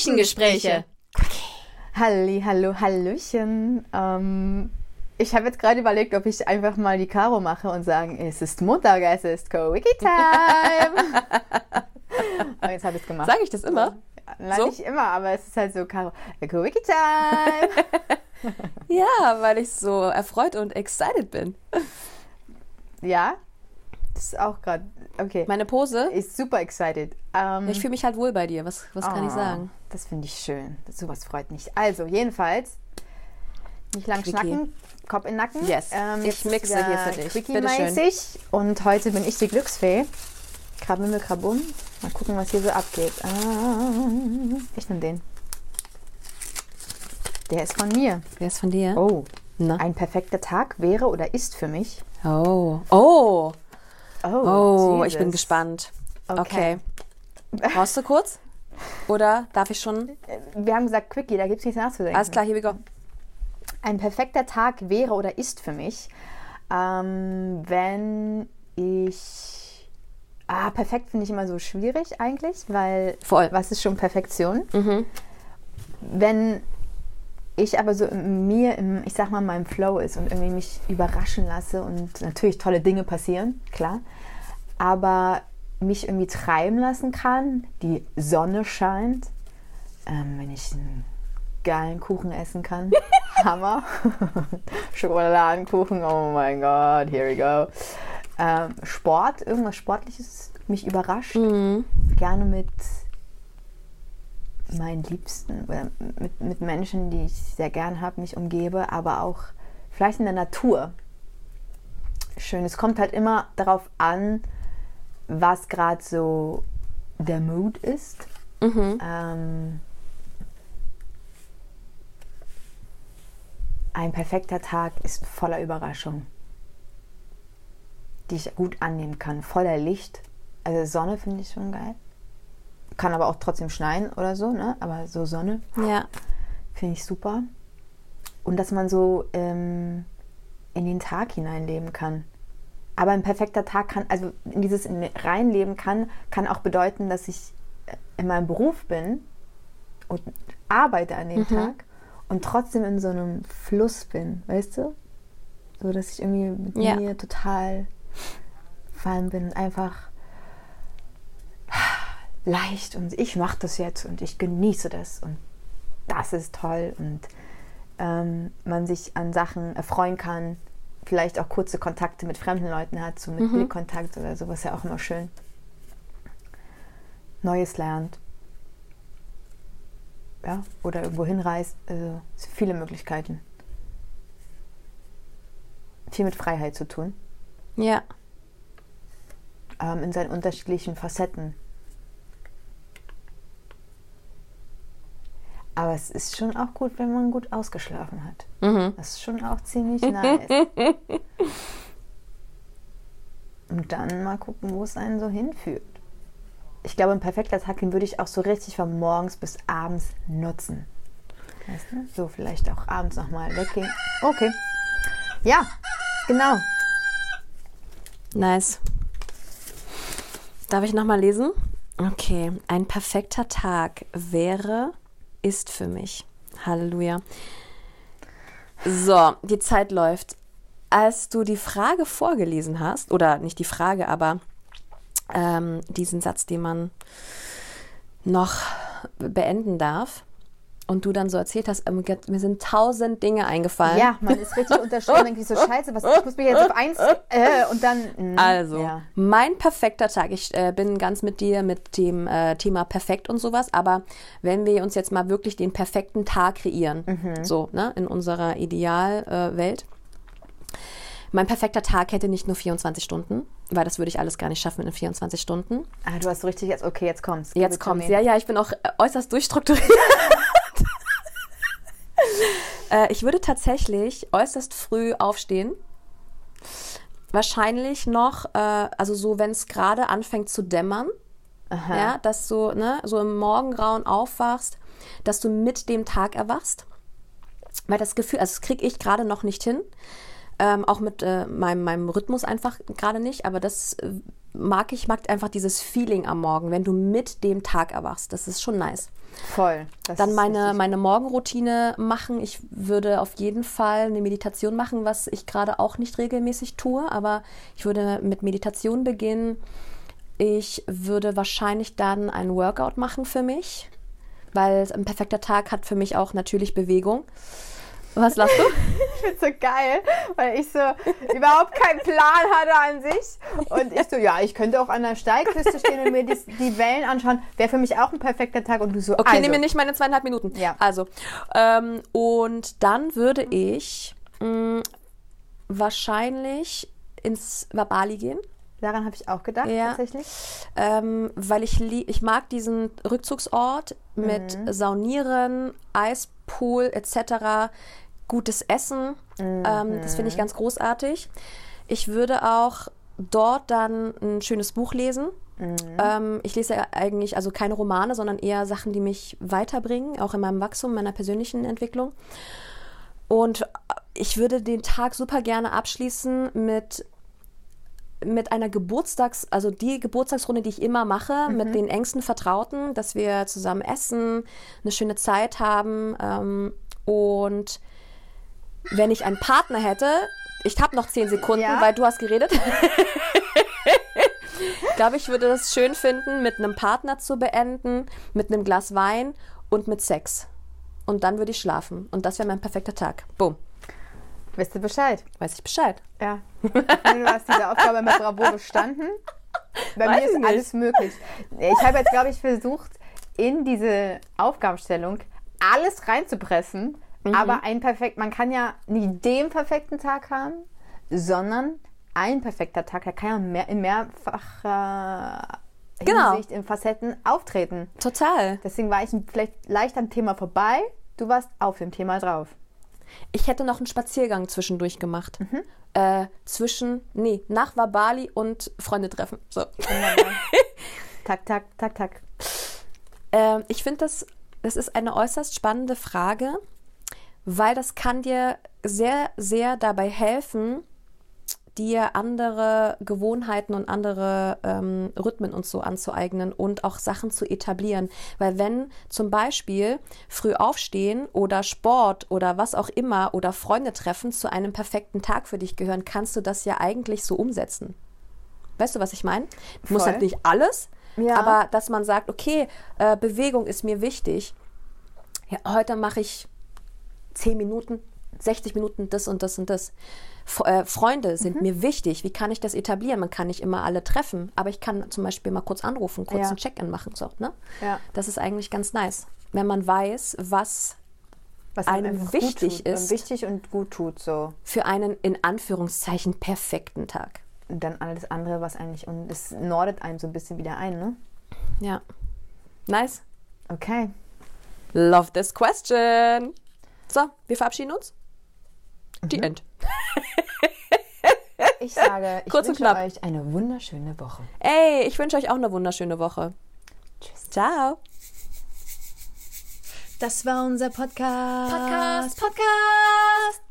Küchengespräche. Halli, hallo, hallöchen. Ähm, ich habe jetzt gerade überlegt, ob ich einfach mal die Karo mache und sagen, es ist Montag, es ist Co-Wiki-Time. Aber jetzt habe ich es gemacht. Sage ich das immer? Nein, so? nicht immer, aber es ist halt so, Caro, Co-Wiki-Time. ja, weil ich so erfreut und excited bin. Ja, das ist auch gerade, okay. Meine Pose? Ist super excited. Um, ich fühle mich halt wohl bei dir, was, was oh, kann ich oh, sagen? Das finde ich schön. Sowas freut mich. Also, jedenfalls, nicht lang Quickie. schnacken, Kopf in den Nacken. Yes, ähm, ich mixe hier für dich. Quickie-mäßig. Und heute bin ich die Glücksfee. Krabimmel, krabum. Mal gucken, was hier so abgeht. Ah, ich nehme den. Der ist von mir. Der ist von dir? Oh. Na? Ein perfekter Tag wäre oder ist für mich. Oh. Oh. Oh, oh ich bin gespannt. Okay. okay. Brauchst du kurz? Oder darf ich schon? Wir haben gesagt Quickie, da gibt es nichts nachzudenken. Alles klar, hier we go. Ein perfekter Tag wäre oder ist für mich, ähm, wenn ich. Ah, perfekt finde ich immer so schwierig eigentlich, weil. Voll. Was ist schon Perfektion? Mhm. Wenn ich aber so in mir, im, ich sag mal, meinem Flow ist und irgendwie mich überraschen lasse und natürlich tolle Dinge passieren, klar, aber mich irgendwie treiben lassen kann, die Sonne scheint, ähm, wenn ich einen geilen Kuchen essen kann, Hammer, Schokoladenkuchen, oh mein Gott, here we go. Ähm, Sport, irgendwas Sportliches, mich überrascht, mhm. gerne mit meinen Liebsten oder mit, mit Menschen, die ich sehr gern habe, mich umgebe, aber auch vielleicht in der Natur. Schön. Es kommt halt immer darauf an, was gerade so der Mood ist. Mhm. Ähm, ein perfekter Tag ist voller Überraschung, die ich gut annehmen kann, voller Licht. Also Sonne finde ich schon geil. Kann aber auch trotzdem schneien oder so, ne? Aber so Sonne. Ja. Finde ich super. Und dass man so ähm, in den Tag hineinleben kann. Aber ein perfekter Tag kann, also in dieses in reinleben kann, kann auch bedeuten, dass ich in meinem Beruf bin und arbeite an dem mhm. Tag und trotzdem in so einem Fluss bin, weißt du? So dass ich irgendwie mit ja. mir total fallen bin, einfach leicht und ich mache das jetzt und ich genieße das und das ist toll und ähm, man sich an Sachen erfreuen kann, vielleicht auch kurze Kontakte mit fremden Leuten hat, so mit mhm. Blickkontakt oder sowas ja auch immer schön. Neues lernt. Ja, oder irgendwo hinreist. Also viele Möglichkeiten. Viel mit Freiheit zu tun. Ja. Ähm, in seinen unterschiedlichen Facetten. Aber es ist schon auch gut, wenn man gut ausgeschlafen hat. Mhm. Das ist schon auch ziemlich nice. Und dann mal gucken, wo es einen so hinführt. Ich glaube, ein perfekter Tag, den würde ich auch so richtig von morgens bis abends nutzen. Weißt du? So vielleicht auch abends nochmal weggehen. Okay. Ja, genau. Nice. Darf ich nochmal lesen? Okay. Ein perfekter Tag wäre ist für mich. Halleluja. So, die Zeit läuft. Als du die Frage vorgelesen hast, oder nicht die Frage, aber ähm, diesen Satz, den man noch beenden darf, und du dann so erzählt hast, oh Gott, mir sind tausend Dinge eingefallen. Ja, man ist richtig unterschrieben, denkt so, scheiße, was, ich muss mich jetzt auf eins äh, und dann... Mh, also, ja. mein perfekter Tag, ich äh, bin ganz mit dir mit dem äh, Thema perfekt und sowas, aber wenn wir uns jetzt mal wirklich den perfekten Tag kreieren, mhm. so, ne, in unserer Idealwelt, mein perfekter Tag hätte nicht nur 24 Stunden, weil das würde ich alles gar nicht schaffen in 24 Stunden. Ah, du hast so richtig jetzt, okay, jetzt kommt's. Jetzt kommt's, ja, ja, ich bin auch äußerst durchstrukturiert. Äh, ich würde tatsächlich äußerst früh aufstehen. Wahrscheinlich noch, äh, also so, wenn es gerade anfängt zu dämmern, Aha. ja, dass du ne, so im Morgengrauen aufwachst, dass du mit dem Tag erwachst. Weil das Gefühl, also das kriege ich gerade noch nicht hin. Ähm, auch mit äh, meinem, meinem Rhythmus einfach gerade nicht, aber das äh, mag ich mag einfach dieses Feeling am Morgen, wenn du mit dem Tag erwachst. Das ist schon nice. Voll. Dann meine, meine Morgenroutine machen. Ich würde auf jeden Fall eine Meditation machen, was ich gerade auch nicht regelmäßig tue, aber ich würde mit Meditation beginnen. Ich würde wahrscheinlich dann ein Workout machen für mich, weil ein perfekter Tag hat für mich auch natürlich Bewegung. Was lachst du? ich finde so geil, weil ich so überhaupt keinen Plan hatte an sich. Und ich so, ja, ich könnte auch an der Steigküste stehen und mir die, die Wellen anschauen. Wäre für mich auch ein perfekter Tag. Und du so, Okay, also. nimm mir nicht meine zweieinhalb Minuten. Ja. Also, ähm, und dann würde ich mh, wahrscheinlich ins Wabali gehen. Daran habe ich auch gedacht, Ja. tatsächlich. ähm, weil ich, ich mag diesen Rückzugsort mit Saunieren, Eispool etc., gutes Essen. Ähm, das finde ich ganz großartig. Ich würde auch dort dann ein schönes Buch lesen. Ähm, ich lese ja eigentlich also keine Romane, sondern eher Sachen, die mich weiterbringen, auch in meinem Wachstum, meiner persönlichen Entwicklung. Und ich würde den Tag super gerne abschließen mit mit einer Geburtstags, also die Geburtstagsrunde, die ich immer mache, mit den engsten Vertrauten, dass wir zusammen essen, eine schöne Zeit haben. Ähm, und wenn ich einen Partner hätte, ich habe noch zehn Sekunden, Ja. weil du hast geredet. ich glaube, ich würde das schön finden, mit einem Partner zu beenden, mit einem Glas Wein und mit Sex. Und dann würde ich schlafen. Und das wäre mein perfekter Tag. Boom. Wisst ihr Bescheid? Weiß ich Bescheid. Ja. Du hast diese Aufgabe mit Bravo bestanden. Bei Weiß mir ist ich nicht. alles möglich. Ich habe jetzt, glaube ich, versucht, in diese Aufgabenstellung alles reinzupressen. Mhm. Aber ein perfekt, man kann ja nie den perfekten Tag haben, sondern ein perfekter Tag, der kann ja mehr, in mehrfacher Genau. Hinsicht, in Facetten auftreten. Total. Deswegen war ich vielleicht leicht am Thema vorbei. Du warst auf dem Thema drauf. Ich hätte noch einen Spaziergang zwischendurch gemacht. Mhm. Äh, zwischen, nee, nach Wabali und Freunde treffen. So. Tak, tak, tak, tak. Ähm, ich finde, das, das ist eine äußerst spannende Frage, weil das kann dir sehr, sehr dabei helfen, dir andere Gewohnheiten und andere ähm, Rhythmen und so anzueignen und auch Sachen zu etablieren. Weil wenn zum Beispiel früh aufstehen oder Sport oder was auch immer oder Freunde treffen zu einem perfekten Tag für dich gehören, kannst du das ja eigentlich so umsetzen. Weißt du, was ich meine? Muss halt nicht alles, Ja. aber dass man sagt, okay, äh, Bewegung ist mir wichtig. Ja, heute mache ich 10 Minuten, 60 Minuten das und das und das. F äh, Freunde sind Mhm. mir wichtig. Wie kann ich das etablieren? Man kann nicht immer alle treffen, aber ich kann zum Beispiel mal kurz anrufen, kurz Ja. ein Check-in machen. So, ne? Ja. Das ist eigentlich ganz nice, wenn man weiß, was Was Einem wichtig tut, ist. Wichtig und gut tut so. für einen in Anführungszeichen perfekten Tag. Und dann alles andere, was eigentlich, und es nordet einem so ein bisschen wieder ein, ne? Ja. Nice. Okay. Love this question. So, wir verabschieden uns. Die Mhm. End. Ich sage, ich Kurz und wünsche knapp. euch eine wunderschöne Woche. Ey, ich wünsche euch auch eine wunderschöne Woche. Tschüss. Ciao. Das war unser Podcast. Podcast, Podcast.